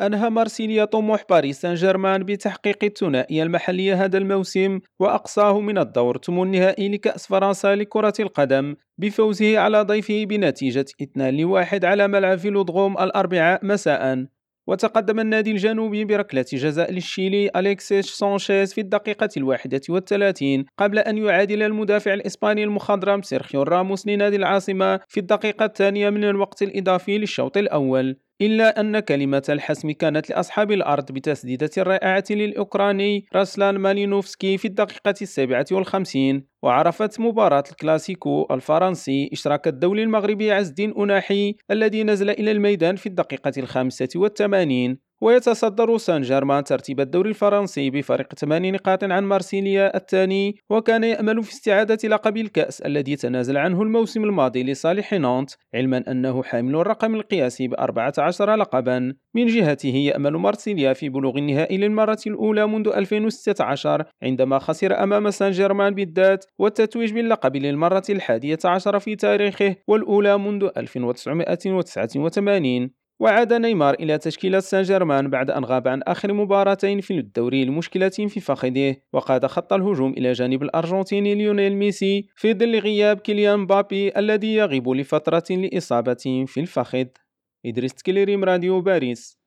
أنهى مارسيليا طموح باريس سان جيرمان بتحقيق الثنائية المحلية هذا الموسم وأقصاه من الدور ثمن النهائي لكأس فرنسا لكرة القدم بفوزه على ضيفه بنتيجة 2 لواحد على ملعب فيلودروم الأربعاء مساء. وتقدم النادي الجنوبي بركلة جزاء للشيلي أليكسيس سانشيز في الدقيقة الواحدة والثلاثين قبل أن يعادل المدافع الإسباني المخضرم سيرخيو راموس لنادي العاصمة في الدقيقة الثانية من الوقت الإضافي للشوط الأول. إلا أن كلمة الحسم كانت لأصحاب الأرض بتسديدة رائعة للأوكراني راسلان مالينوفسكي في الدقيقة السابعة والخمسين وعرفت مباراة الكلاسيكو الفرنسي إشراك الدولي المغربي عز الدين أناحي الذي نزل إلى الميدان في الدقيقة الخامسة والثمانين. ويتصدر سان جيرمان ترتيب الدوري الفرنسي بفارق 8 نقاط عن مارسيليا الثاني وكان يأمل في استعادة لقب الكأس الذي تنازل عنه الموسم الماضي لصالح نانت علما أنه حامل الرقم القياسي ب 14 لقبا. من جهته يأمل مارسيليا في بلوغ النهائي للمرة الأولى منذ 2016 عندما خسر أمام سان جيرمان بالذات والتتويج باللقب للمرة الحادية عشر في تاريخه والأولى منذ 1989 وعاد نيمار إلى تشكيلة سان جيرمان بعد أن غاب عن آخر مباراتين في الدوري لمشكلة في فخذه وقاد خط الهجوم إلى جانب الأرجنتيني ليونيل ميسي في ظل غياب كيليان مبابي الذي يغيب لفترة لإصابة في الفخذ. إدريس تكليريم راديو باريس.